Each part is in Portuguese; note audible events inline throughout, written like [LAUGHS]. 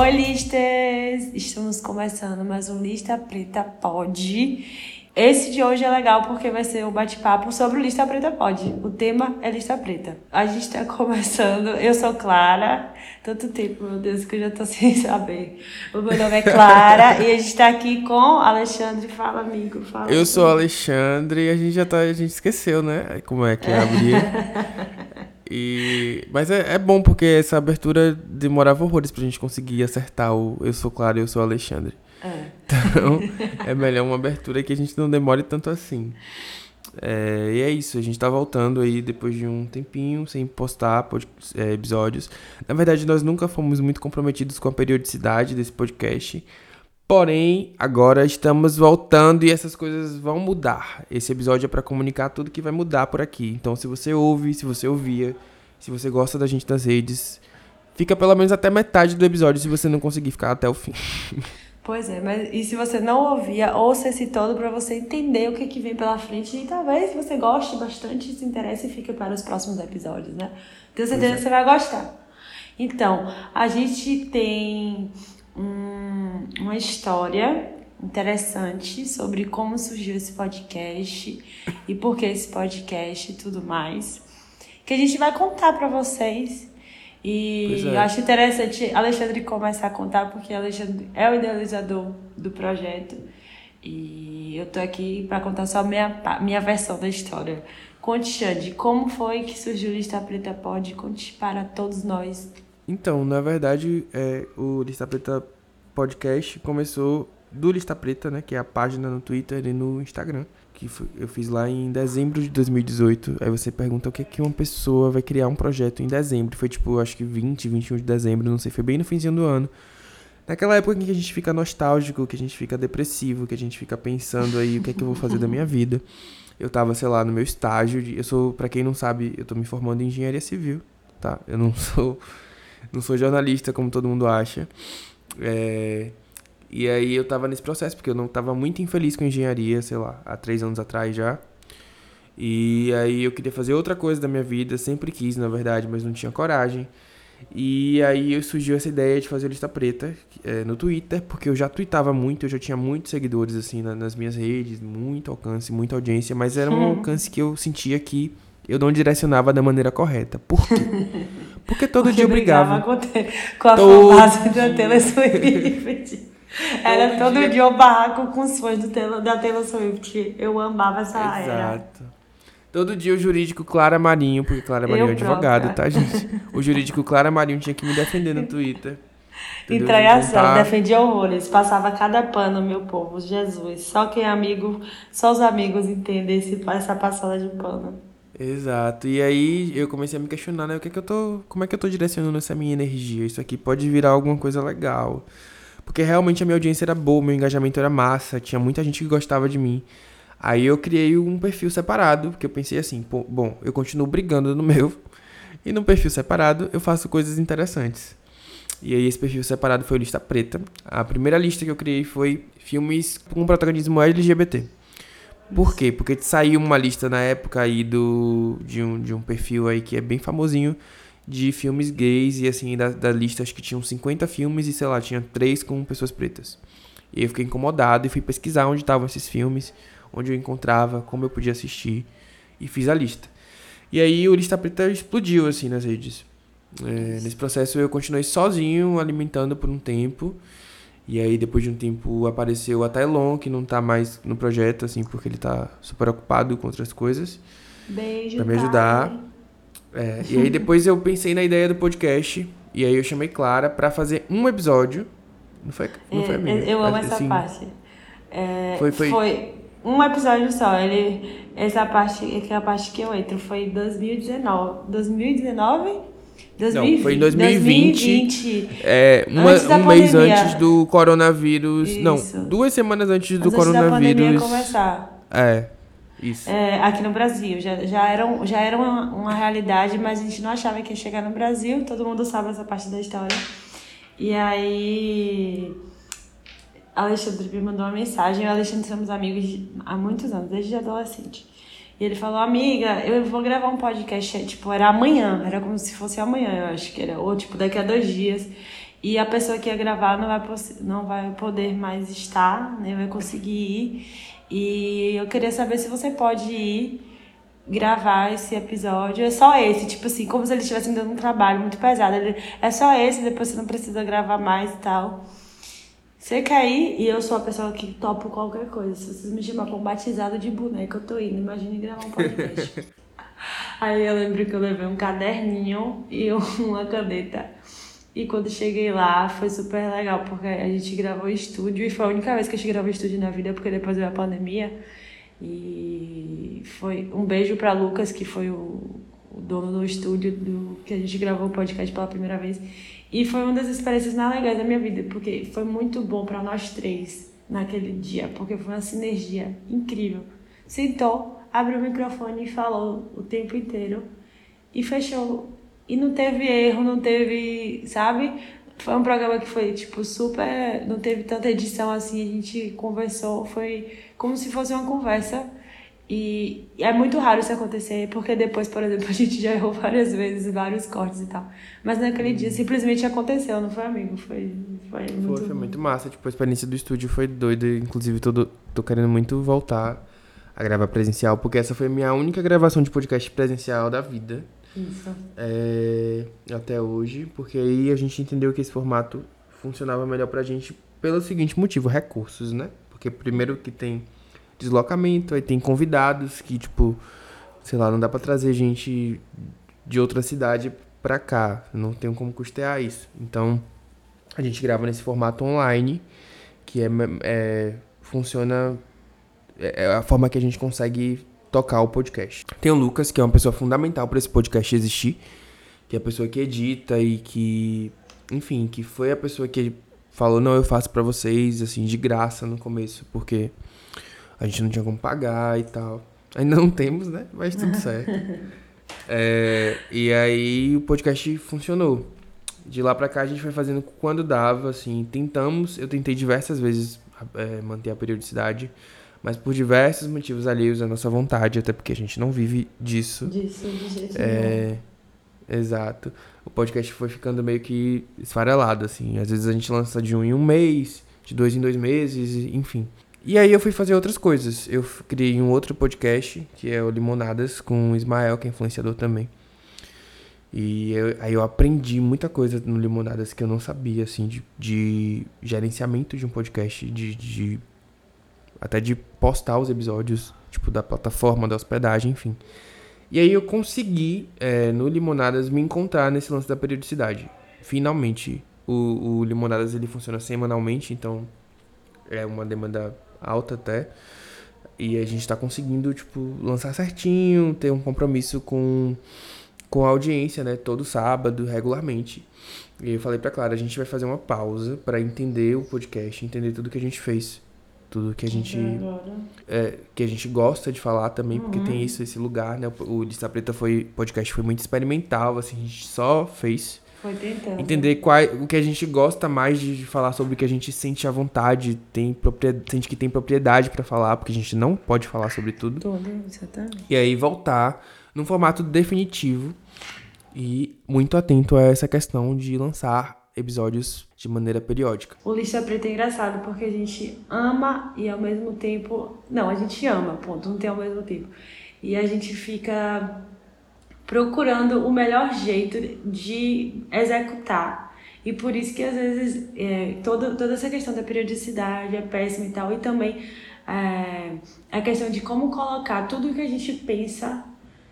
Oi, listas! Estamos começando mais um Lista Preta Pod. Esse de hoje é legal porque vai ser um bate-papo sobre o Lista Preta Pod. O tema é Lista Preta. A gente está [LAUGHS] começando. Eu sou Clara. Tanto tempo, meu Deus, que eu já tô [LAUGHS] sem saber. O meu nome é Clara e a gente está aqui com Alexandre. Fala, amigo. Fala. Eu sou Alexandre e a gente já tá. A gente esqueceu, né? Como é que é abrir. [LAUGHS] E... Mas é, é bom porque essa abertura demorava horrores pra gente conseguir acertar o Eu sou Clara e eu sou Alexandre. É. Então, [LAUGHS] é melhor uma abertura que a gente não demore tanto assim. É, e é isso, a gente tá voltando aí depois de um tempinho sem postar pod, é, episódios. Na verdade, nós nunca fomos muito comprometidos com a periodicidade desse podcast. Porém, agora estamos voltando e essas coisas vão mudar. Esse episódio é para comunicar tudo que vai mudar por aqui. Então, se você ouve, se você ouvia, se você gosta da gente nas redes, fica pelo menos até metade do episódio se você não conseguir ficar até o fim. [LAUGHS] Pois é, mas e se você não ouvia, ouça esse todo para você entender o que, que vem pela frente e talvez você goste bastante, se interesse e fique para os próximos episódios, né? Tenho certeza é. que você vai gostar. Então, a gente tem um, uma história interessante sobre como surgiu esse podcast e por que esse podcast e tudo mais, que a gente vai contar para vocês. E é. eu acho interessante Alexandre começar a contar, porque Alexandre é o idealizador do projeto. E eu tô aqui para contar só minha, minha versão da história. Conte, Xande, como foi que surgiu o Lista Preta Pod? Conte para todos nós. Então, na verdade, é, o Lista Preta Podcast começou do Lista Preta, né? Que é a página no Twitter e no Instagram. Que eu fiz lá em dezembro de 2018. Aí você pergunta o que é que uma pessoa vai criar um projeto em dezembro. Foi tipo, acho que 20, 21 de dezembro, não sei, foi bem no finzinho do ano. Naquela época em que a gente fica nostálgico, que a gente fica depressivo, que a gente fica pensando aí o que é que eu vou fazer da minha [LAUGHS] vida. Eu tava, sei lá, no meu estágio de, eu sou, para quem não sabe, eu tô me formando em engenharia civil, tá? Eu não [LAUGHS] sou não sou jornalista como todo mundo acha. É, e aí eu tava nesse processo, porque eu não tava muito infeliz com engenharia, sei lá, há três anos atrás já. E aí eu queria fazer outra coisa da minha vida, sempre quis, na verdade, mas não tinha coragem. E aí surgiu essa ideia de fazer lista preta é, no Twitter, porque eu já tweetava muito, eu já tinha muitos seguidores assim na- nas minhas redes, muito alcance, muita audiência, mas era um alcance que eu sentia que eu não direcionava da maneira correta. Por quê? [LAUGHS] Porque todo Porque dia eu brigava. com, te- com a fanbase da Taylor Swift. [LAUGHS] Era Todo todo dia. dia um barraco com os fãs do Taylor- da Taylor Swift. Eu amava essa era. Exato. Todo dia o jurídico Clara Marinho, porque Clara Marinho é advogado, tá, gente? O jurídico Clara Marinho tinha que me defender no Twitter. [LAUGHS] entendeu? Entregação, Inventar- defendia horrores, passava cada pano, meu povo, Jesus. Só quem é amigo, só os amigos entendem esse, essa passada de pano. Exato. E aí eu comecei a me questionar, né? O que é que eu tô. Como é que eu tô direcionando essa minha energia? Isso aqui pode virar alguma coisa legal. Porque realmente a minha audiência era boa, meu engajamento era massa, tinha muita gente que gostava de mim. Aí eu criei um perfil separado, porque eu pensei assim, bom, eu continuo brigando no meu, e no perfil separado eu faço coisas interessantes. E aí esse perfil separado foi o Lista Preta. A primeira lista que eu criei foi filmes com protagonismo LGBT. Por quê? Porque saiu uma lista na época aí do, de, um, de um perfil aí que é bem famosinho de filmes gays e assim, da, da lista acho que tinham 50 filmes e sei lá, tinha três com pessoas pretas. E eu fiquei incomodado e fui pesquisar onde estavam esses filmes, onde eu encontrava, como eu podia assistir e fiz a lista. E aí o Lista Preta explodiu assim nas redes. É, nesse processo eu continuei sozinho, alimentando por um tempo. E aí depois de um tempo apareceu a Tailon, que não tá mais no projeto, assim, porque ele tá super ocupado com outras coisas. Beijo, Pra me ajudar. É, e aí depois eu pensei na ideia do podcast. E aí eu chamei Clara pra fazer um episódio. Não foi, não foi É, amiga? eu amo Mas, essa assim, parte. É, Foi- foi- um episódio só. Ele, essa parte, que é a parte que eu entro, foi em 2019. 2019? Não, foi em 2020. 2020. É, uma- Antes da um mês antes do coronavírus. Isso. Não, duas semanas antes do Antes da coronavírus. começar. É, isso. É, aqui no Brasil. Já, já era, um- já era uma, uma realidade, mas a gente não achava que ia chegar no Brasil. Todo mundo sabe essa parte da história. E aí. Alexandre me mandou uma mensagem. Eu e o Alexandre somos amigos há muitos anos, desde adolescente. E ele falou, amiga, eu vou gravar um podcast, tipo, era amanhã, era como se fosse amanhã, eu acho que era, ou tipo, daqui a dois dias. E a pessoa que ia gravar não vai, não vai poder mais estar, nem vai conseguir ir. E eu queria saber se você pode ir gravar esse episódio. É só esse, tipo assim, como se eles estivessem dando um trabalho muito pesado. Ele, é só esse, depois você não precisa gravar mais e tal. Você quer ir? E eu sou a pessoa que topo qualquer coisa. Se vocês me chamar pra um batizado de boneca, eu tô indo. Imagine gravar um podcast. [LAUGHS] Aí eu lembro que eu levei um caderninho e [LAUGHS] uma caneta. E quando cheguei lá, foi super legal, porque a gente gravou estúdio e foi a única vez que a gente gravou estúdio na vida, porque depois veio a pandemia. E foi um beijo para Lucas, que foi o, o dono do estúdio do que a gente gravou o podcast pela primeira vez. E foi uma das experiências mais legais da minha vida, porque foi muito bom para nós três naquele dia, porque foi uma sinergia incrível. Sentou, abriu o microfone e falou o tempo inteiro e fechou. E não teve erro, não teve, sabe? Foi um programa que foi, tipo, super. Não teve tanta edição assim, a gente conversou, foi como se fosse uma conversa. E é muito raro isso acontecer, porque depois, por exemplo, [LAUGHS] a gente já errou várias vezes, vários cortes e tal. Mas naquele dia simplesmente aconteceu, não foi, amigo? Foi, foi muito. Foi, foi muito massa. Tipo, a experiência do estúdio foi doida. Inclusive, tô, tô querendo muito voltar a gravar presencial, porque essa foi a minha única gravação de podcast presencial da vida. Isso. É, até hoje, porque aí a gente entendeu que esse formato funcionava melhor pra gente pelo seguinte motivo, recursos, né? Porque primeiro que tem deslocamento, aí tem convidados que, tipo, sei lá, não dá para trazer gente de outra cidade pra cá, não tem como custear isso. Então, a gente grava nesse formato online, que é, é funciona é, é a forma que a gente consegue tocar o podcast. Tem o Lucas, que é uma pessoa fundamental para esse podcast existir, que é a pessoa que edita e que, enfim, que foi a pessoa que falou, não, eu faço para vocês, assim, de graça no começo, porque a gente não tinha como pagar e tal. Ainda não [LAUGHS] temos, né? Mas tudo [LAUGHS] certo. É, e aí o podcast funcionou. De lá pra cá a gente foi fazendo quando dava, assim, tentamos, eu tentei diversas vezes é, manter a periodicidade, mas por diversos motivos alheios à nossa vontade, até porque a gente não vive disso. Disso, de jeito é, Exato. O podcast foi ficando meio que esfarelado, assim. Às vezes a gente lança de um em um mês, de dois em dois meses, enfim. E aí eu fui fazer outras coisas. Eu criei um outro podcast, que é o Limonadas, com o Ismael, que é influenciador também. E eu, aí eu aprendi muita coisa no Limonadas que eu não sabia, assim, de, de gerenciamento de um podcast, de, de até de postar os episódios, tipo, da plataforma, da hospedagem, enfim. E aí eu consegui, é, no Limonadas, me encontrar nesse lance da periodicidade. Finalmente, o, o Limonadas, ele funciona semanalmente, então é uma demanda alta até. E a gente tá conseguindo, tipo, lançar certinho, ter um compromisso com, com a audiência, né? Todo sábado, regularmente. E eu falei pra Clara, a gente vai fazer uma pausa para entender o podcast, entender tudo que a gente fez. Tudo que a gente. É, que a gente gosta de falar também, porque tem uhum. isso, esse lugar, né? O Lista Preta foi. podcast foi muito experimental, assim, a gente só fez foi tentando. Entender qual, o que a gente gosta mais de falar sobre o que a gente sente à vontade, tem propriedade, sente que tem propriedade para falar, porque a gente não pode falar sobre tudo. Tudo, exatamente. E aí voltar num formato definitivo e muito atento a essa questão de lançar episódios de maneira periódica. O Lista Preta é engraçado porque a gente ama e ao mesmo tempo. Não, a gente ama, ponto, não tem ao mesmo tempo. E a gente fica procurando o melhor jeito de executar. E por isso que às vezes é, toda, toda essa questão da periodicidade é péssima e tal, e também é, a questão de como colocar tudo o que a gente pensa,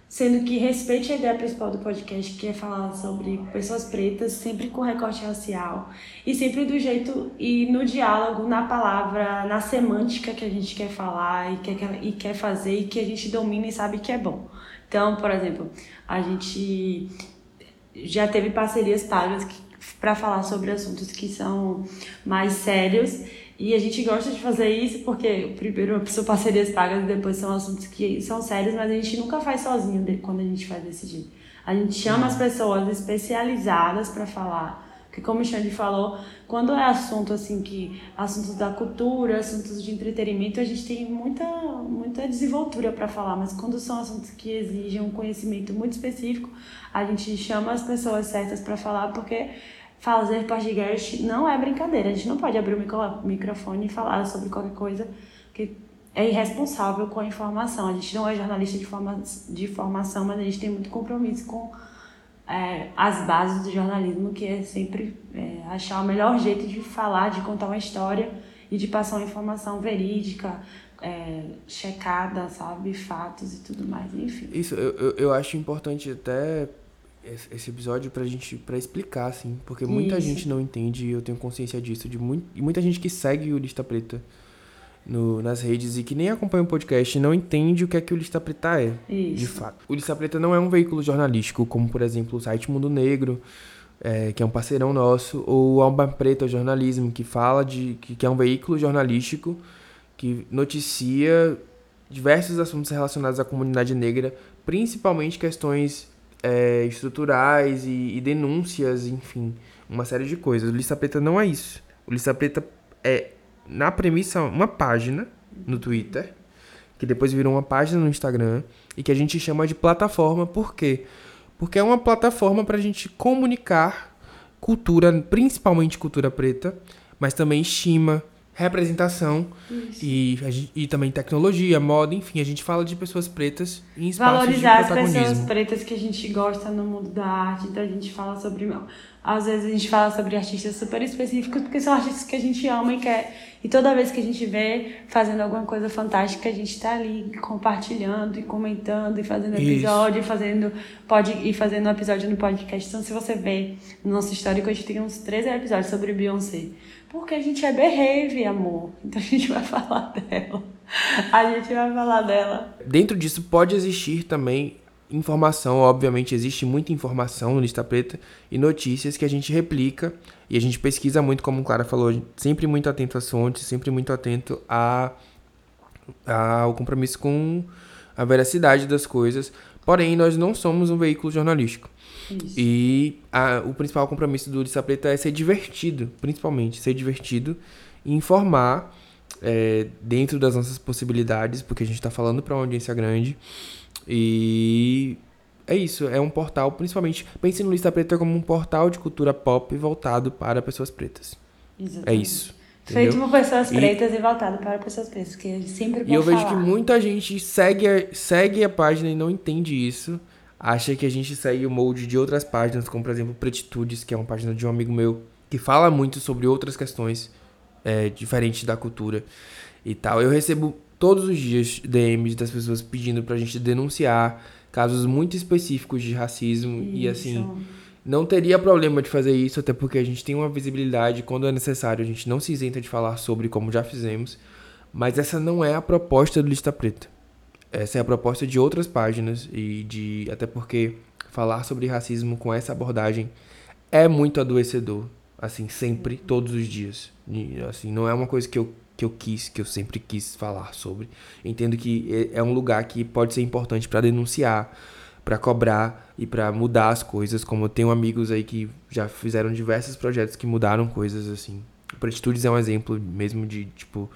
sendo que respeite a ideia principal do podcast, que é falar sobre pessoas pretas, sempre com recorte racial, e sempre do jeito e no diálogo, na palavra, na semântica que a gente quer falar e quer, e quer fazer e que a gente domina e sabe que é bom. Então, por exemplo, a gente já teve parcerias pagas para falar sobre assuntos que são mais sérios. E a gente gosta de fazer isso porque, primeiro, são parcerias pagas e depois são assuntos que são sérios, mas a gente nunca faz sozinho quando a gente vai decidir. A gente chama as pessoas especializadas para falar porque como o Xande falou, quando é assunto assim que assuntos da cultura, assuntos de entretenimento, a gente tem muita muita desenvoltura para falar, mas quando são assuntos que exigem um conhecimento muito específico, a gente chama as pessoas certas para falar porque fazer podcast não é brincadeira. A gente não pode abrir o microfone e falar sobre qualquer coisa que é irresponsável com a informação. A gente não é jornalista de, forma, de formação, mas a gente tem muito compromisso com é, as bases do jornalismo, que é sempre é, achar o melhor jeito de falar, de contar uma história e de passar uma informação verídica, é, checada, sabe? Fatos e tudo mais, enfim. Isso, eu, eu, acho importante até esse episódio pra gente para explicar assim, porque muita Isso. gente não entende, eu tenho consciência disso, de muito, e muita gente que segue o Lista Preta no, nas redes e que nem acompanha o podcast não entende o que é que o Lista Preta é, Isso. de fato. O Lista Preta não é um veículo jornalístico, como por exemplo o site Mundo Negro, é, que é um parceirão nosso, ou Alba Preta Jornalismo, que fala de que, que é um veículo jornalístico que noticia diversos assuntos relacionados à comunidade negra, principalmente questões é, estruturais e, e, denúncias, enfim, uma série de coisas. O Lista Preta não é isso. O Lista Preta é, na premissa, uma página no Twitter, que depois virou uma página no Instagram, e que a gente chama de plataforma, por quê? Porque é uma plataforma para a gente comunicar cultura, principalmente cultura preta, mas também estima, representação e, e também tecnologia, moda, enfim, a gente fala de pessoas pretas em espaços Valorizar de as pessoas pretas que a gente gosta no mundo da arte, então a gente fala sobre... Às vezes a gente fala sobre artistas super específicos, porque são artistas que a gente ama e quer... E toda vez que a gente vê fazendo alguma coisa fantástica, a gente tá ali compartilhando e comentando e fazendo episódio, e fazendo, pode, e fazendo episódio no podcast. Então, se você vê no nosso histórico, a gente tem uns três episódios sobre Beyoncé. Porque a gente é berreve, amor. Então a gente vai [LAUGHS] falar dela. A gente vai falar dela. Dentro disso pode existir também informação, obviamente existe muita informação no Lista Preta e notícias que a gente replica e a gente pesquisa muito, como o Clara falou, sempre muito atento às fontes, sempre muito atento a, a, ao compromisso com a veracidade das coisas. Porém, nós não somos um veículo jornalístico. Isso. E a, o principal compromisso do Lista Preta é ser divertido, principalmente, ser divertido e informar é, dentro das nossas possibilidades, porque a gente está falando para uma audiência grande. E é isso, é um portal, principalmente, pense no Lista Preta como um portal de cultura pop voltado para pessoas pretas. É Exatamente. É isso. Entendeu? Feito por pessoas pretas e, e voltado para pessoas pretas, que sempre E eu falar. vejo que muita gente segue a, segue a página e não entende isso acha que a gente segue o molde de outras páginas, como por exemplo Pretitudes, que é uma página de um amigo meu que fala muito sobre outras questões é, diferentes da cultura e tal. Eu recebo todos os dias DMs das pessoas pedindo pra gente denunciar casos muito específicos de racismo isso. e assim. Não teria problema de fazer isso, até porque a gente tem uma visibilidade quando é necessário, a gente não se isenta de falar sobre, como já fizemos. Mas essa não é a proposta do Lista Preta. Essa é a proposta de outras páginas e de até porque falar sobre racismo com essa abordagem é muito adoecedor, assim, sempre, todos os dias. E, assim, não é uma coisa que eu que eu quis, que eu sempre quis falar sobre. Entendo que é, é um lugar que pode ser importante para denunciar, para cobrar e para mudar as coisas, como eu tenho amigos aí que já fizeram diversos projetos que mudaram coisas assim. O Pretitudes é um exemplo mesmo de, tipo,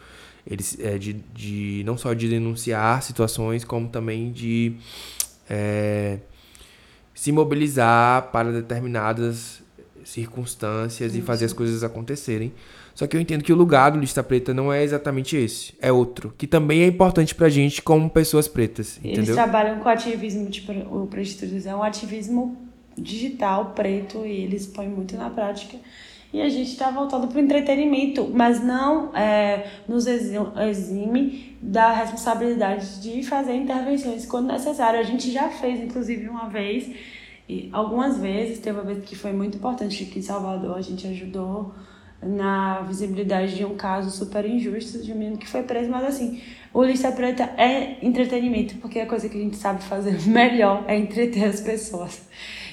eles, é, de, de não só de denunciar situações, como também de é, se mobilizar para determinadas circunstâncias Isso. e fazer as coisas acontecerem. Só que eu entendo que o lugar do Lista Preta não é exatamente esse, é outro, que também é importante pra gente como pessoas pretas, entendeu? Eles trabalham com ativismo, tipo, o Prostitutos é um ativismo digital, preto, e eles põem muito na prática e a gente está voltando para o entretenimento, mas não é, nos exime da responsabilidade de fazer intervenções quando necessário. A gente já fez, inclusive, uma vez, e algumas vezes, teve uma vez que foi muito importante aqui em Salvador, a gente ajudou na visibilidade de um caso super injusto de um menino que foi preso, mas assim, o Lista Preta é entretenimento, porque a coisa que a gente sabe fazer [LAUGHS] melhor é entreter as pessoas.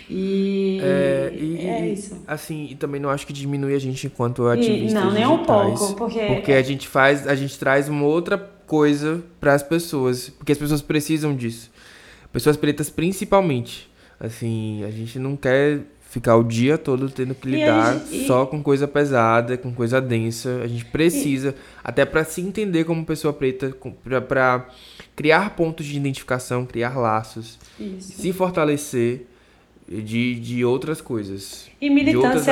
E é, e, é isso. Assim, e também não acho que diminui a gente enquanto ativistas Não, nem um pouco, porque... Porque a gente faz, a gente traz uma outra coisa para as pessoas, porque as pessoas precisam disso. Pessoas pretas principalmente. Assim, a gente não quer ficar o dia todo tendo que lidar gente, só com coisa pesada, com coisa densa. A gente precisa, e... até para se entender como pessoa preta, para criar pontos de identificação, criar laços, Isso. se fortalecer de, de outras coisas. E de outras militância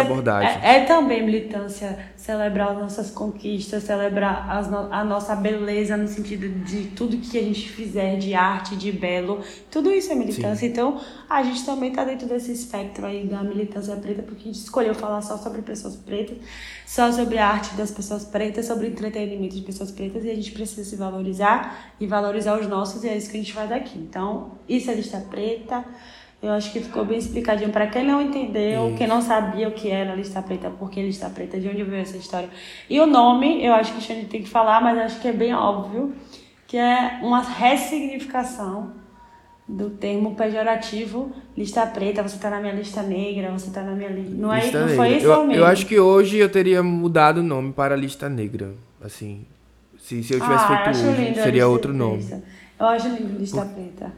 é, é também militância celebrar as nossas conquistas, celebrar as no- a nossa beleza no sentido de tudo que a gente fizer de arte, de belo, tudo isso é militância. Então, a gente também está dentro desse espectro aí da militância preta, porque a gente escolheu falar só sobre pessoas pretas, só sobre a arte das pessoas pretas, sobre entretenimento de pessoas pretas, e a gente precisa se valorizar e valorizar os nossos, e é isso que a gente faz aqui. Então, isso é lista preta. Eu acho que ficou bem explicadinho para quem não entendeu, Isso. quem não sabia o que era lista preta, por que lista preta, de onde veio essa história. E o nome, eu acho que a gente tem que falar, mas acho que é bem óbvio, que é uma ressignificação do termo pejorativo lista preta, você tá na minha lista negra, você tá na minha lista. Não, é, Lista não foi isso eu, mesmo? eu acho que hoje eu teria mudado o nome para lista negra. Assim, se, se eu tivesse Ah, feito hoje, lindo seria outro nome. preta. Eu acho lindo lista preta.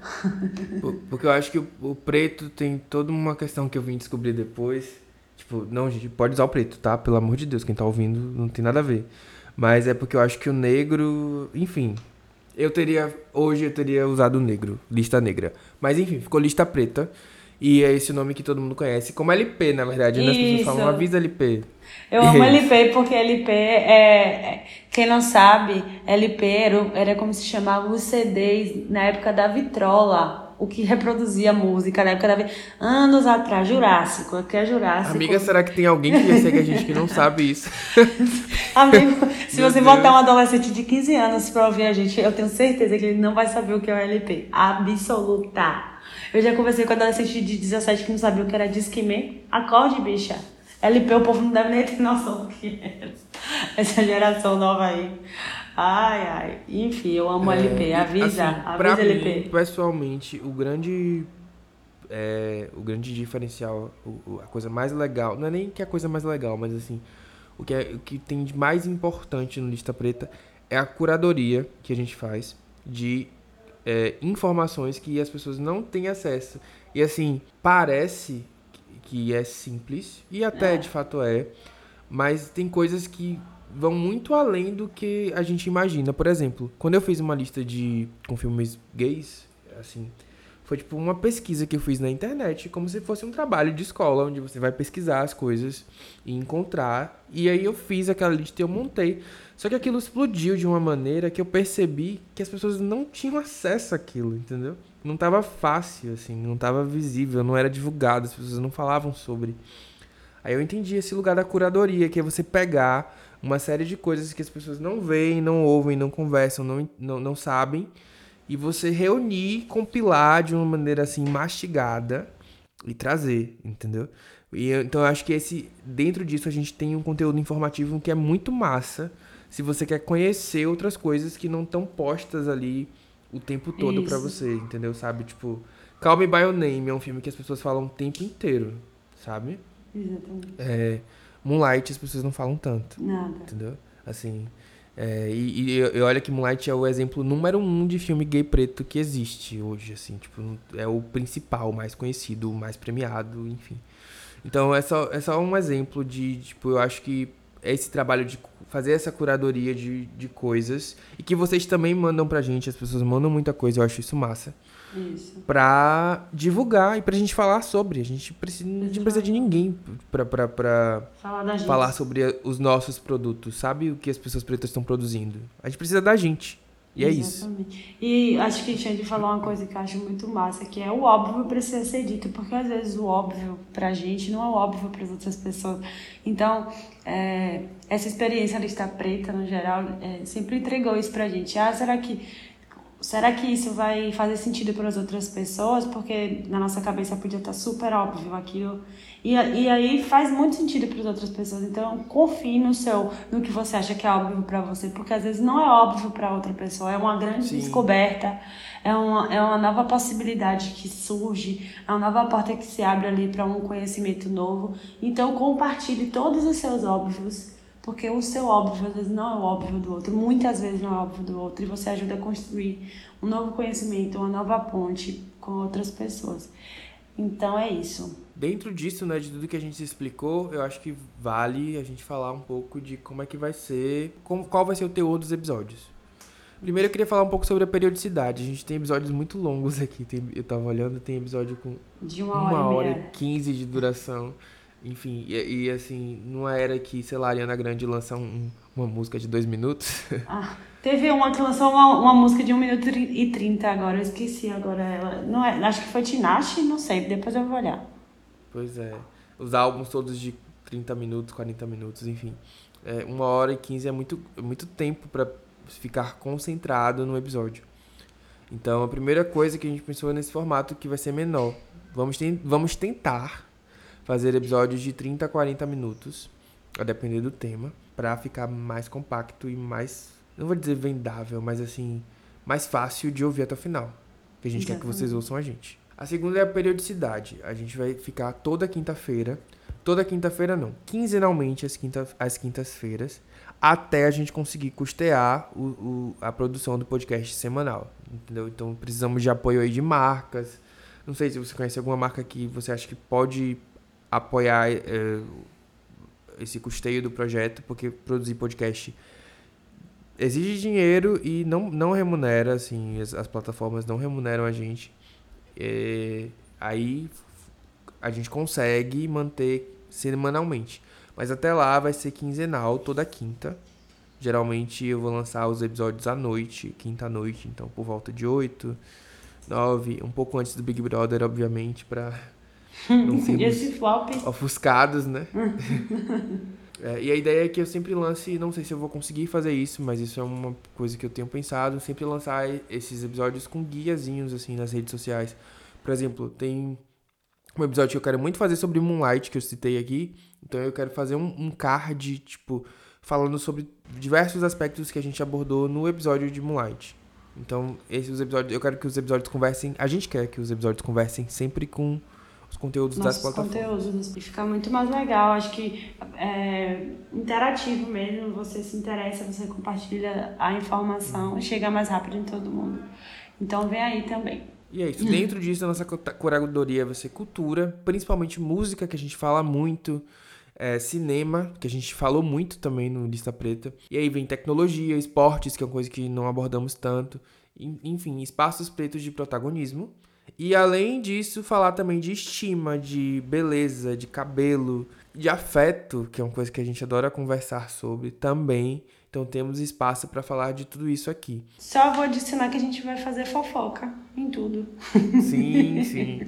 Por- Porque eu acho que o, o preto tem toda uma questão que eu vim descobrir depois. Tipo, não, gente, pode usar o preto, tá? Pelo amor de Deus, quem tá ouvindo não tem nada a ver. Mas é porque eu acho que o negro, enfim. Eu teria, hoje eu teria usado o negro, lista negra. Mas enfim, ficou lista preta. E é esse nome que todo mundo conhece. Como LP, na verdade, né? As pessoas Isso. falam, avisa LP. Eu amo Isso. LP porque LP é, é- Quem não sabe, LP era, era como se chamava os CDs na época da vitrola. O que reproduzia música na época da Anos atrás, Jurássico. Aqui é Jurássico. Amiga, será que tem alguém que segue a gente que não sabe isso? [LAUGHS] Amigo, se Meu você Deus. botar um adolescente de 15 anos pra ouvir a gente, eu tenho certeza que ele não vai saber o que é o LP. Absoluta. Eu já conversei com adolescente de 17 que não sabia o que era Discman. Acorde, bicha. LP o povo não deve nem ter noção do que é. Essa geração nova aí. Ai, ai. Enfim, eu amo LP. Avisa. assim, pra avisa mim, LP. pessoalmente, o grande é, o grande diferencial, o- a coisa mais legal, não é nem que é a coisa mais legal, mas assim, o que, é, o que tem de mais importante no Lista Preta é a curadoria que a gente faz de é, informações que as pessoas não têm acesso. E assim, parece que- é simples, e até É. de fato é, mas tem coisas que vão muito além do que a gente imagina. Por exemplo, quando eu fiz uma lista de com filmes gays, assim, foi tipo uma pesquisa que eu fiz na internet, como se fosse um trabalho de escola, onde você vai pesquisar as coisas e encontrar. E aí eu fiz aquela lista e eu montei. Só que aquilo explodiu de uma maneira que eu percebi que as pessoas não tinham acesso àquilo, entendeu? Não tava fácil, assim, não tava visível, não era divulgado, as pessoas não falavam sobre. Aí eu entendi esse lugar da curadoria, que é você pegar uma série de coisas que as pessoas não veem, não ouvem, não conversam, não, não, não sabem, e você reunir, compilar de uma maneira assim mastigada e trazer, entendeu? E eu- então eu acho que esse dentro disso a gente tem um conteúdo informativo que é muito massa, se você quer conhecer outras coisas que não estão postas ali o tempo todo pra Isso. você, entendeu? Sabe, tipo, Call Me by Your Name é um filme que as pessoas falam o tempo inteiro, sabe? Exatamente. É, Moonlight as pessoas não falam tanto, Nada. entendeu? Assim, é, e, e, e olha que Moonlight é o exemplo número um de filme gay preto que existe hoje, assim, tipo, é o principal, mais conhecido, mais premiado, enfim. Então é só, é só um exemplo de, tipo, eu acho que é esse trabalho de fazer essa curadoria de, de coisas e que vocês também mandam pra gente, as pessoas mandam muita coisa, eu acho isso massa Isso. pra divulgar e pra gente falar sobre. A gente precisa, a gente não precisa de ninguém pra, pra, pra Falar falar sobre os nossos produtos. Sabe o que as pessoas pretas estão produzindo? A gente precisa da gente. E é isso. Exatamente. E acho que Xande falou uma coisa que eu acho muito massa, que é o óbvio precisa ser dito, porque às vezes o óbvio pra gente não é o óbvio para as outras pessoas. Então, é, essa experiência lista preta, no geral, é, sempre entregou isso pra gente. Ah, será que será que isso vai fazer sentido para as outras pessoas? Porque na nossa cabeça podia estar super óbvio aquilo. E, e aí faz muito sentido para as outras pessoas. Então, confie no seu, no que você acha que é óbvio para você, porque às vezes não é óbvio para outra pessoa. É uma grande Sim. descoberta, é uma, é uma nova possibilidade que surge, é uma nova porta que se abre ali para um conhecimento novo. Então, compartilhe todos os seus óbvios. Porque o seu óbvio, às vezes, não é o óbvio do outro. Muitas vezes não é óbvio do outro. E você ajuda a construir um novo conhecimento, uma nova ponte com outras pessoas. Então é isso. Dentro disso, né, de tudo que a gente explicou, eu acho que vale a gente falar um pouco de como é que vai ser, como, qual vai ser o teor dos episódios. Primeiro eu queria falar um pouco sobre a periodicidade. A gente tem episódios muito longos aqui. Tem, eu tava olhando, tem episódio com De uma, uma hora, hora e quinze de duração. Enfim, e, e, assim, numa era que, sei lá, a Ariana Grande lança um- uma música de dois minutos. [LAUGHS] Ah, teve uma que lançou uma, uma música de 1 minuto e 30 agora, eu esqueci agora ela. Não é, acho que foi Tinashe, não sei, depois eu vou olhar. pois é. Os álbuns todos de 30 minutos, 40 minutos, enfim. É, uma hora e quinze é muito, muito tempo pra ficar concentrado no episódio. Então, a primeira coisa que a gente pensou é nesse formato que vai ser menor. Vamos, ten- vamos tentar fazer episódios de 30 a 40 minutos, a depender do tema, pra ficar mais compacto e mais, não vou dizer vendável, mas assim, mais fácil de ouvir até o final. Que a gente quer que vocês ouçam a gente. A segunda é a periodicidade. A gente vai ficar toda quinta-feira, toda quinta-feira não, quinzenalmente às, quinta, às quintas-feiras, até a gente conseguir custear o, o- a produção do podcast semanal. Entendeu? Então precisamos de apoio aí de marcas. Não sei se você conhece alguma marca que você acha que pode apoiar eh, esse custeio do projeto, porque produzir podcast exige dinheiro e não, não remunera, assim, as, as plataformas não remuneram a gente. Eh, aí a gente consegue manter semanalmente. Mas até lá vai ser quinzenal, toda quinta. Geralmente eu vou lançar os episódios à noite, quinta à noite, então por volta de 8, 9, um pouco antes do Big Brother, obviamente, pra não sermos flop, ofuscados, né? [LAUGHS] É, e a ideia é que eu sempre lance, não sei se eu vou conseguir fazer isso, mas isso é uma coisa que eu tenho pensado, sempre lançar esses episódios com guiazinhos, assim, nas redes sociais. Por exemplo, tem um episódio que eu quero muito fazer sobre Moonlight, que eu citei aqui, então eu quero fazer um, um card, tipo, falando sobre diversos aspectos que a gente abordou no episódio de Moonlight. Então, esses episódios, eu quero que os episódios conversem, a gente quer que os episódios conversem sempre com os conteúdos das nossos plataformas. conteúdos. E fica muito mais legal. Acho que é interativo mesmo. Você se interessa, você compartilha a informação, chega mais rápido em todo mundo. Então vem aí também. E é isso. Dentro disso, a nossa curadoria vai ser cultura, principalmente música, que a gente fala muito, é, cinema, que a gente falou muito também no Lista Preta. E aí vem tecnologia, esportes, que é uma coisa que não abordamos tanto. En- Enfim, espaços pretos de protagonismo. E além disso, falar também de estima, de beleza, de cabelo, de afeto, que é uma coisa que a gente adora conversar sobre também. Então temos espaço para falar de tudo isso aqui. Só vou adicionar que a gente vai fazer fofoca em tudo. Sim, [LAUGHS] sim.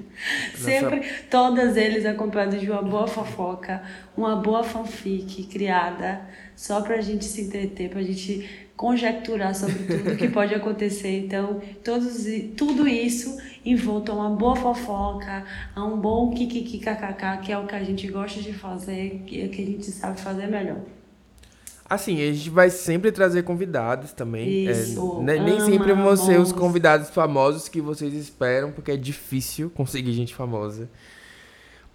Nossa- Sempre, todas eles acompanhados de uma boa fofoca, uma boa fanfic criada só pra gente se entreter, pra gente conjecturar sobre tudo que pode acontecer. Então, todos, tudo isso envolto a uma boa fofoca, a um bom kikikikakk, que é o que a gente gosta de fazer, que é que a gente sabe fazer melhor. Assim, a gente vai sempre trazer convidados também. É, Isso, né, nem sempre vão ser os convidados famosos que vocês esperam, porque é difícil conseguir gente famosa.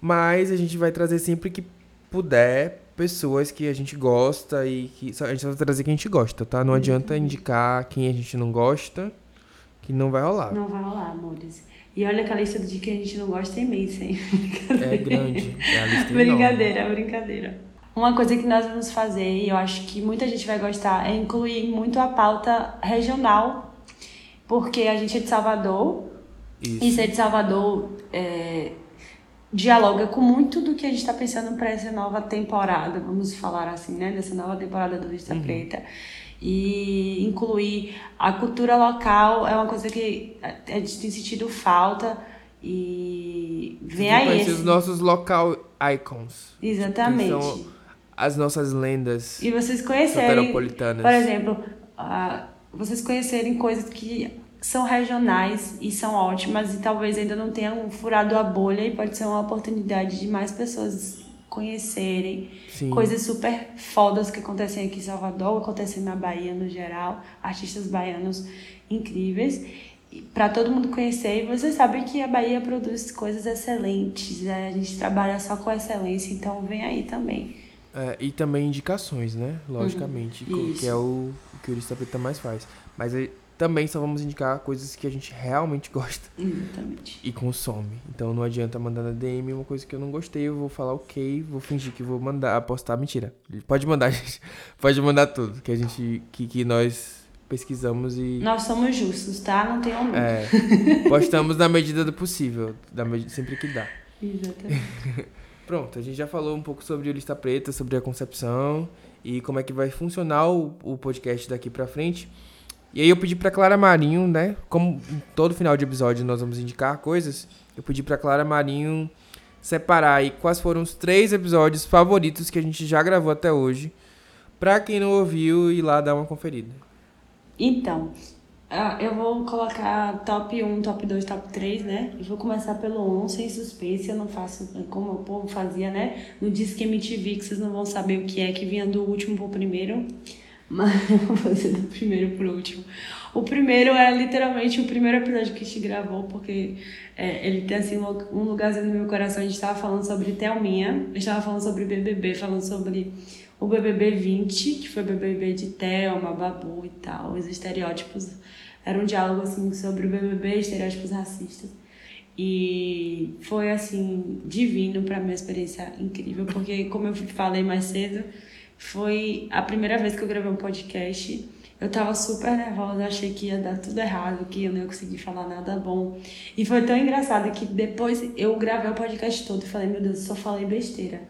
Mas a gente vai trazer sempre que puder pessoas que a gente gosta e que. só- A gente vai trazer quem a gente gosta, tá? Não Uhum. adianta indicar quem a gente não gosta, que não vai rolar. Não vai rolar, amores. E olha que a lista de que a gente não gosta é imensa, hein? [LAUGHS] É grande. É a lista enorme. Brincadeira, brincadeira. Uma coisa que nós vamos fazer, e eu acho que muita gente vai gostar, é incluir muito a pauta regional, porque a gente é de Salvador, e Isso. ser de Salvador é, dialoga com muito do que a gente está pensando para essa nova temporada, vamos falar assim, né? Dessa nova temporada do Lista Preta. E incluir a cultura local é uma coisa que a a gente tem sentido falta. E vem aí. conhecer Esse... os nossos local icons. Exatamente. Que são as nossas lendas E vocês conhecerem, por exemplo, ah, vocês conhecerem coisas que são regionais e são ótimas e talvez ainda não tenham furado a bolha e pode ser uma oportunidade de mais pessoas conhecerem Sim. coisas super fodas que acontecem aqui em Salvador, acontecem na Bahia no geral, artistas baianos incríveis para todo mundo conhecer e vocês sabem que a Bahia produz coisas excelentes, né? a gente trabalha só com excelência, então vem aí também. É, e também indicações, né? Logicamente, Uhum. Que é o, o que o Lista Preta mais faz. Mas também só vamos indicar coisas que a gente realmente [LAUGHS] gosta Exatamente. e consome. Então não adianta mandar na DM uma coisa que eu não gostei, eu vou falar ok, vou fingir que vou mandar, postar. Mentira. Pode mandar, [LAUGHS] gente. Pode mandar tudo que a gente. que, que nós pesquisamos e. Nós somos justos, tá? Não tem um É, [LAUGHS] postamos na medida do possível, da med... sempre que dá. Exatamente. Pronto, a gente já falou um pouco sobre o Lista Preta, sobre a concepção e como é que vai funcionar o, o podcast daqui pra frente. E aí eu pedi pra Clara Marinho, né? Como todo final de episódio nós vamos indicar coisas, eu pedi pra Clara Marinho separar aí quais foram os três episódios favoritos que a gente já gravou até hoje. Pra quem não ouviu, ir lá dar uma conferida. Então, ah, eu vou colocar top 1, top 2, top 3, né? E vou começar pelo 1, sem suspense. Eu não faço como o povo fazia, né? No Disque MTV, que vocês não vão saber o que é, que vinha do último pro primeiro. Mas [LAUGHS] eu vou fazer do primeiro pro último. O primeiro é literalmente o primeiro episódio que a gente gravou, porque é, ele tem assim um lugarzinho no meu coração. A gente tava falando sobre Thelminha, a gente tava falando sobre BBB, falando sobre o BBB 20, que foi o BBB de Thelma, Babu e tal, os estereótipos. Era um diálogo assim sobre o BBB, estereótipos racistas. E foi assim divino para minha experiência incrível, porque como eu falei mais cedo, foi a primeira vez que eu gravei um podcast. Eu tava super nervosa, achei que ia dar tudo errado, que eu não ia conseguir falar nada bom. E foi tão engraçado que depois eu gravei o podcast todo e falei, meu Deus, eu só falei besteira.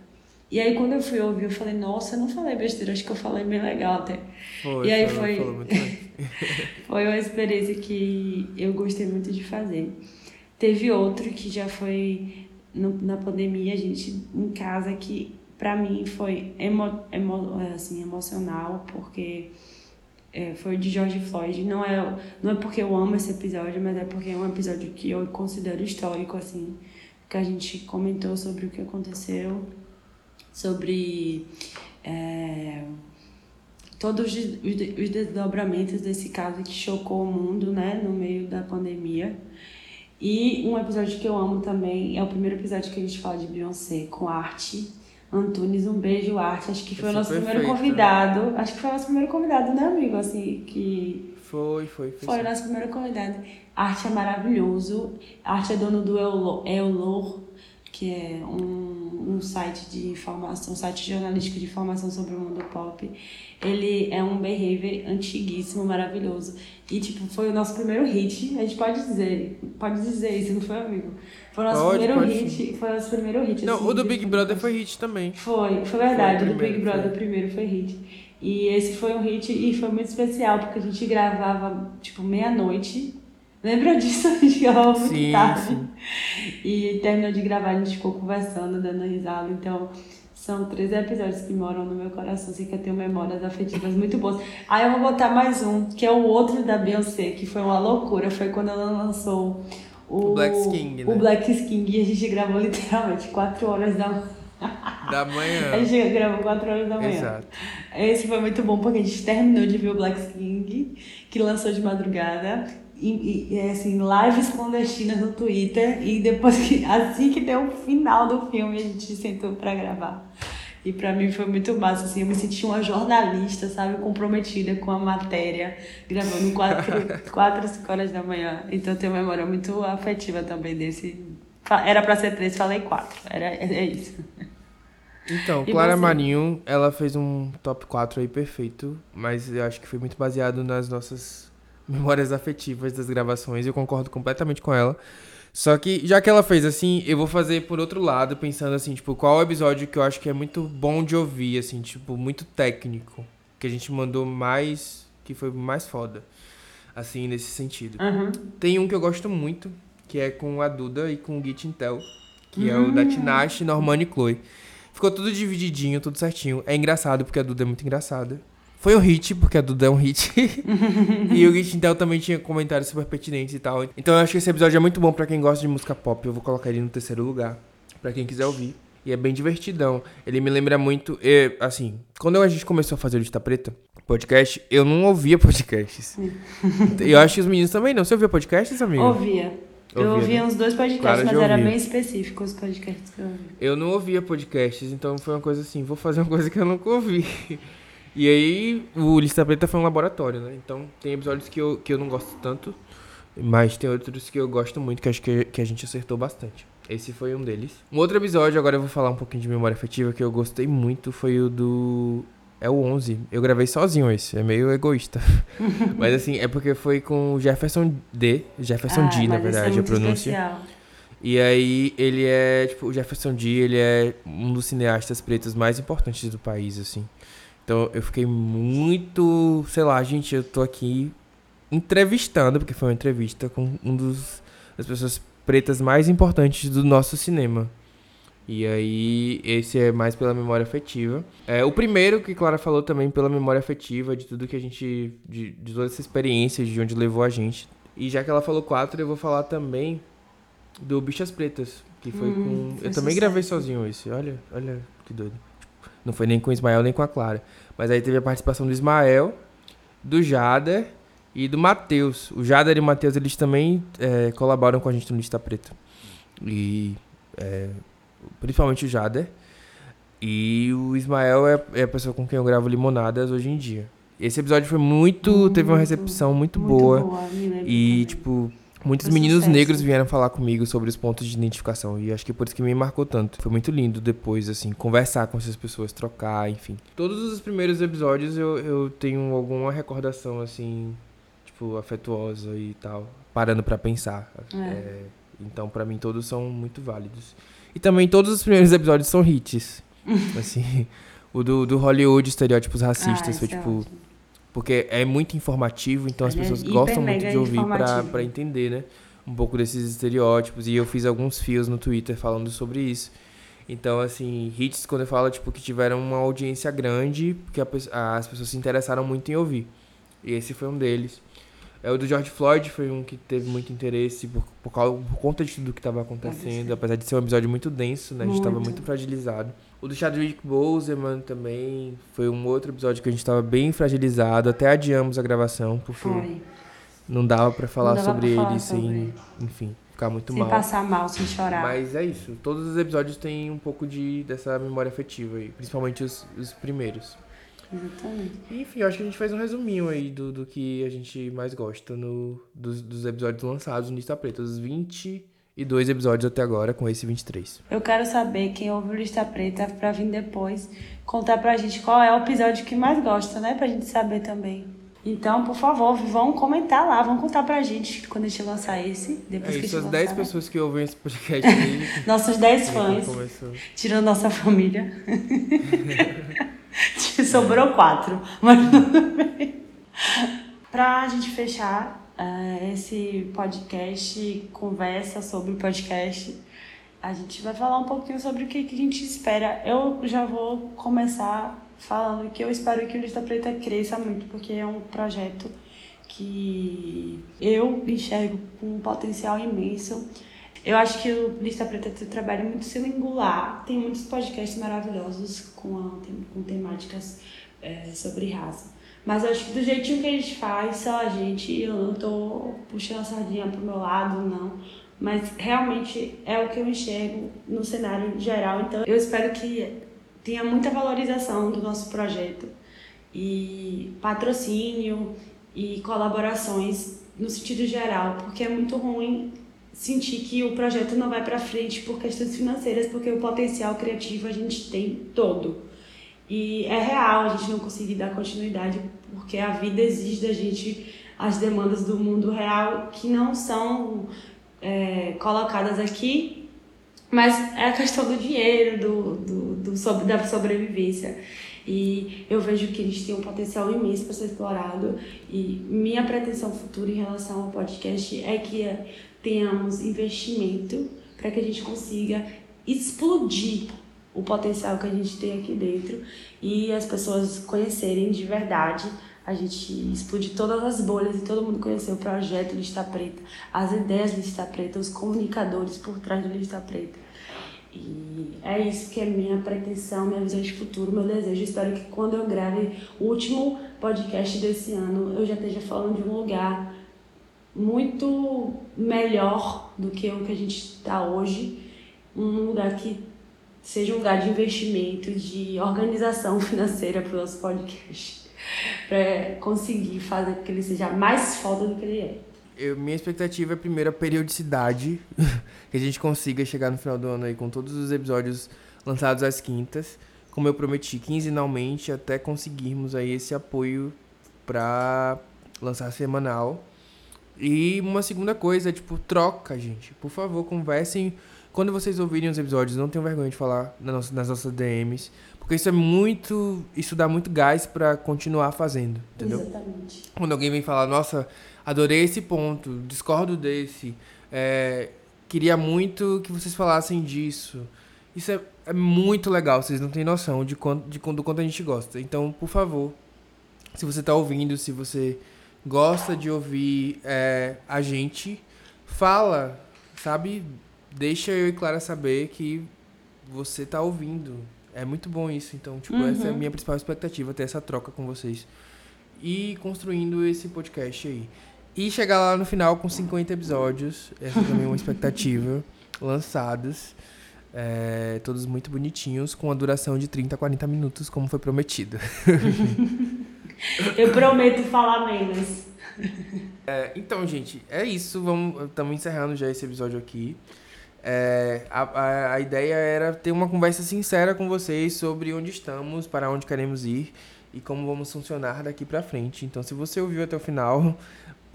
E aí quando eu fui ouvir, eu falei, nossa, eu não falei besteira, acho que eu falei bem legal até. Foi, e aí foi, bem. [LAUGHS] [LAUGHS] foi uma experiência que eu gostei muito de fazer. Teve outro que já foi no- na pandemia, a gente em casa, que pra mim foi emo, emo, assim, emocional, porque é, foi de George Floyd. Não é, não é porque eu amo esse episódio, mas é porque é um episódio que eu considero histórico, assim, que a gente comentou sobre o que aconteceu, sobre é, todos os desdobramentos desse caso que chocou o mundo, né, no meio da pandemia. E um episódio que eu amo também é o primeiro episódio que a gente fala de Beyoncé com arte. Antunes, um beijo, arte. Acho que foi o Esse nosso foi primeiro perfeito, convidado. Acho que foi o nosso primeiro convidado, né, amigo? Assim, que Foi, foi, foi. foi o nosso primeiro convidado. Arte é maravilhoso. Arte é dono do Eulor, Eulor que é um, um site de informação, um site jornalístico de informação sobre o mundo pop. Ele é um behavior antiguíssimo, maravilhoso. E, tipo, foi o nosso primeiro hit. A gente pode dizer, pode dizer isso, não foi, amigo? Foi o nosso Pode, primeiro pode hit. Foi o nosso primeiro hit. Não, assim, o do Big Brother foi hit também. foi, foi verdade. Foi o o do Big Brother foi. primeiro foi hit. E esse foi um hit e foi muito especial, porque a gente gravava, tipo, meia-noite. Lembra disso? [LAUGHS] A gente gravava muito Sim, tarde. sim. E terminou de gravar, a gente ficou conversando, dando risada. Então, são três episódios que moram no meu coração, assim, que eu tenho memórias afetivas muito boas. Aí eu vou botar mais um, que é o outro da Beyoncé, que foi uma loucura. Foi quando ela lançou o, O Black o né? Black King, e a gente gravou literalmente quatro horas da manhã. Da [LAUGHS] A manhã. gente gravou 4 horas da manhã. Exato. Esse foi muito bom porque a gente terminou de ver o Black King, que lançou de madrugada. E, e, assim, lives clandestinas no Twitter. E depois que, [LAUGHS] assim que deu o final do filme, a gente sentou pra gravar. E pra mim foi muito massa, assim, eu me senti uma jornalista, sabe, comprometida com a matéria, gravando 4, quatro [LAUGHS] 5 horas da manhã. Então eu tenho uma memória muito afetiva também desse. Era pra ser três, falei quatro. Era, é isso. Então, E Clara você? Marinho, ela fez um top 4 aí perfeito, mas eu acho que foi muito baseado nas nossas memórias afetivas das gravações, eu concordo completamente com ela. Só que, já que ela fez assim, eu vou fazer por outro lado, pensando assim, tipo, qual episódio que eu acho que é muito bom de ouvir, assim, tipo, muito técnico, que a gente mandou mais, que foi mais foda, assim, nesse sentido. Uhum. Tem um que eu gosto muito, que é com a Duda e com o Git Intel, que é o da Tinashe, Normani e Chloe. Ficou tudo divididinho, tudo certinho. É engraçado porque a Duda é muito engraçada. Foi um hit, porque a Duda é um hit. [LAUGHS] e o Git Intel também tinha comentários super pertinentes e tal. Então eu acho que esse episódio é muito bom pra quem gosta de música pop. Eu vou colocar ele no terceiro lugar, pra quem quiser ouvir. E é bem divertidão. Ele me lembra muito. eh, assim, quando a gente começou a fazer o Lista Preta, podcast, eu não ouvia podcasts. E [LAUGHS] eu acho que os meninos também não. Você ouvia podcasts, amigo? Ouvia. Eu Ouvia, ouvia né? uns dois podcasts, Clara mas era bem específico os podcasts que eu ouvia. Eu não ouvia podcasts, então foi uma coisa assim, vou fazer uma coisa que eu nunca ouvi. E aí, o Lista Preta foi um laboratório, né? Então, tem episódios que eu, que eu não gosto tanto, mas tem outros que eu gosto muito, que acho que, que a gente acertou bastante. Esse foi um deles. Um outro episódio, agora eu vou falar um pouquinho de memória afetiva, que eu gostei muito, foi o do É o 11. Eu gravei sozinho esse, é meio egoísta. [LAUGHS] mas assim, é porque foi com o Jefferson D, Jefferson Ah, D, na é verdade, a muito pronúncia. especial. E aí ele é, tipo, o Jefferson D, ele é um dos cineastas pretos mais importantes do país, assim. Então eu fiquei muito, sei lá, gente, eu tô aqui entrevistando, porque foi uma entrevista com um dos das pessoas pretas mais importantes do nosso cinema. E aí, esse é mais pela memória afetiva. É, o primeiro que Clara falou também pela memória afetiva, de tudo que a gente. de, de toda essa experiência, de onde levou a gente. E já que ela falou quatro, eu vou falar também do Bichas Pretas, que foi Hum, com. foi Eu também sucesso. gravei sozinho esse. Olha, olha que doido. Não foi nem com o Ismael nem com a Clara. Mas aí teve a participação do Ismael, do Jader e do Matheus. O Jader e o Matheus, eles também é, colaboram com a gente no Lista Preta. E. é, principalmente o Jader. E o Ismael é, é a pessoa com quem eu gravo Limonadas hoje em dia. Esse episódio foi muito. teve uma Muito, recepção muito, boa. me lembro E, tipo, muitos Foi meninos sucesso. negros vieram falar comigo sobre os pontos de identificação. E acho que por isso que me marcou tanto. Foi muito lindo depois, assim, conversar com essas pessoas, trocar, enfim. Todos os primeiros episódios eu, eu tenho alguma recordação, assim, tipo, afetuosa e tal. Parando pra pensar. É. É, então, pra mim, todos são muito válidos. E também todos os primeiros episódios são hits. [LAUGHS] assim, o do, do Hollywood, estereótipos racistas, Ah, foi é tipo. Porque é muito informativo, então as Ele é pessoas hiper, gostam muito de ouvir pra entender, né? Um pouco desses estereótipos. E eu fiz alguns fios no Twitter falando sobre isso. Então, assim, hits, quando eu falo, tipo, que tiveram uma audiência grande, porque a as pessoas se interessaram muito em ouvir. E esse foi um deles. É, o do George Floyd foi um que teve muito interesse por, por, causa, por conta de tudo que estava acontecendo, apesar de ser um episódio muito denso, né? A gente estava muito fragilizado. O do Chadwick Boseman também foi um outro episódio que a gente estava bem fragilizado. Até adiamos a gravação, porque Foi. não dava pra falar dava sobre ele sem, ele. enfim, ficar muito Sem mal. passar mal, sem chorar. Mas é isso. Todos os episódios têm um pouco de dessa memória afetiva aí, principalmente os, os primeiros. Exatamente. Enfim, eu acho que a gente fez um resuminho aí do, do que a gente mais gosta no, dos, dos episódios lançados no Lista Preta. Os 22 episódios até agora, com esse 23. Eu quero saber quem ouve o Lista Preta pra vir depois contar pra gente qual é o episódio que mais gosta, né? Pra gente saber também. Então, por favor, vão comentar lá, vão contar pra gente quando a gente lançar esse. Depois É que isso, as 10 lançar. pessoas que ouvem esse podcast aí. [LAUGHS] Nossos 10 quem fãs, tirando nossa família. [LAUGHS] Sobrou quatro, mas tudo bem. Pra gente fechar eh, esse podcast, conversa sobre o podcast, a gente vai falar um pouquinho sobre o que, que a gente espera. Eu já vou começar falando que eu espero que o Lista Preta cresça muito, porque é um projeto que eu enxergo com um potencial imenso. Eu acho que o Lista Preta tem um trabalho muito singular. Tem muitos podcasts maravilhosos com, a- com temáticas eh, sobre raça. Mas acho que do jeitinho que a gente faz, só a gente, eu não tô puxando a sardinha pro meu lado, não. Mas realmente é o que eu enxergo no cenário geral. Então eu espero que tenha muita valorização do nosso projeto e patrocínio e colaborações no sentido geral, porque é muito ruim sentir que o projeto não vai para frente por questões financeiras, porque o potencial criativo a gente tem todo. E é real a gente não conseguir dar continuidade, porque a vida exige da gente as demandas do mundo real que não são é, colocadas aqui, mas é a questão do dinheiro, do, do, do sob- da sobrevivência. E eu vejo que eles têm um potencial imenso para ser explorado. E minha pretensão futura em relação ao podcast é que tenhamos investimento para que a gente consiga explodir o potencial que a gente tem aqui dentro e as pessoas conhecerem de verdade. A gente explodir todas as bolhas e todo mundo conhecer o projeto Lista Preta, as ideias do Lista Preta, os comunicadores por trás do Lista Preta. E é isso que é minha pretensão, minha visão de futuro, meu desejo. Espero que quando eu grave o último podcast desse ano, eu já esteja falando de um lugar muito melhor do que o que a gente está hoje. Um lugar que seja um lugar de investimento, de organização [LAUGHS] financeira para o nosso podcast, [LAUGHS] para conseguir fazer com que ele seja mais foda do que ele é. Eu, minha expectativa é primeiro a periodicidade, [LAUGHS] que a gente consiga chegar no final do ano aí com todos os episódios lançados às quintas, como eu prometi, quinzenalmente, até conseguirmos aí esse apoio para lançar semanal. E uma segunda coisa, tipo, troca, gente. Por favor, conversem. Quando vocês ouvirem os episódios, não tenham vergonha de falar nas nossas DMs. Porque isso é muito. Isso dá muito gás para continuar fazendo, entendeu? Exatamente. Quando alguém vem falar, nossa, adorei esse ponto, discordo desse, é, queria muito que vocês falassem disso. Isso é, é muito legal, vocês não têm noção de quanto, de, do quanto a gente gosta. Então, por favor, se você está ouvindo, se você gosta de ouvir é, a gente, fala, sabe? Deixa eu e Clara saber que você está ouvindo. É muito bom isso. Então, tipo, uhum. essa é a minha principal expectativa, ter essa troca com vocês. E construindo esse podcast aí. E chegar lá no final com 50 episódios. Essa também é uma expectativa. [LAUGHS] lançados. É, todos muito bonitinhos, com a duração de 30 a 40 minutos, como foi prometido. [LAUGHS] [LAUGHS] Eu prometo falar menos. É, então, gente, é isso. Estamos encerrando já esse episódio aqui. É, a, a, a, ideia era ter uma conversa sincera com vocês sobre onde estamos, para onde queremos ir e como vamos funcionar daqui para frente. Então, se você ouviu até o final,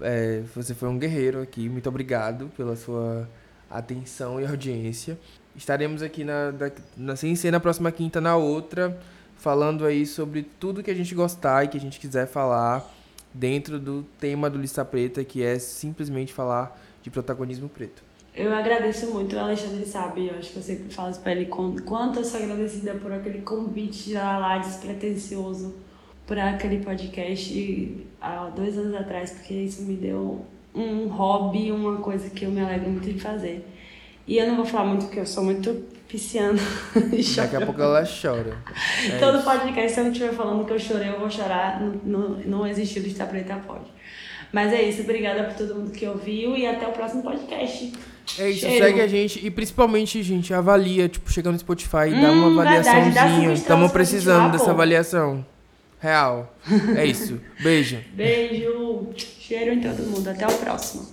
é, você foi um guerreiro aqui. Muito obrigado pela sua atenção e audiência. Estaremos aqui na, da, na sem ser na próxima quinta, na outra, falando aí sobre tudo que a gente gostar e que a gente quiser falar dentro do tema do Lista Preta, que é simplesmente falar de protagonismo preto. Eu agradeço muito, o Alexandre sabe, eu acho que eu sempre falo pra ele, quanto eu sou agradecida por aquele convite já lá despretensioso para aquele podcast há dois anos atrás, porque isso me deu um hobby, uma coisa que eu me alegro muito de fazer. E eu não vou falar muito porque eu sou muito pisciana. [LAUGHS] Daqui a pouco ela chora. É Todo isso. podcast, se eu não estiver falando que eu chorei, eu vou chorar. Não, não, existe lista preta, pode. Mas é isso, obrigada por todo mundo que ouviu e até o próximo podcast. É isso, Cheiro. segue a gente e principalmente, gente, avalia, tipo, chega no Spotify e hum, dá uma avaliaçãozinha. Estamos precisando dessa avaliação. Real. É isso. [LAUGHS] Beijo. Beijo. Cheiro em todo mundo. Até o próximo.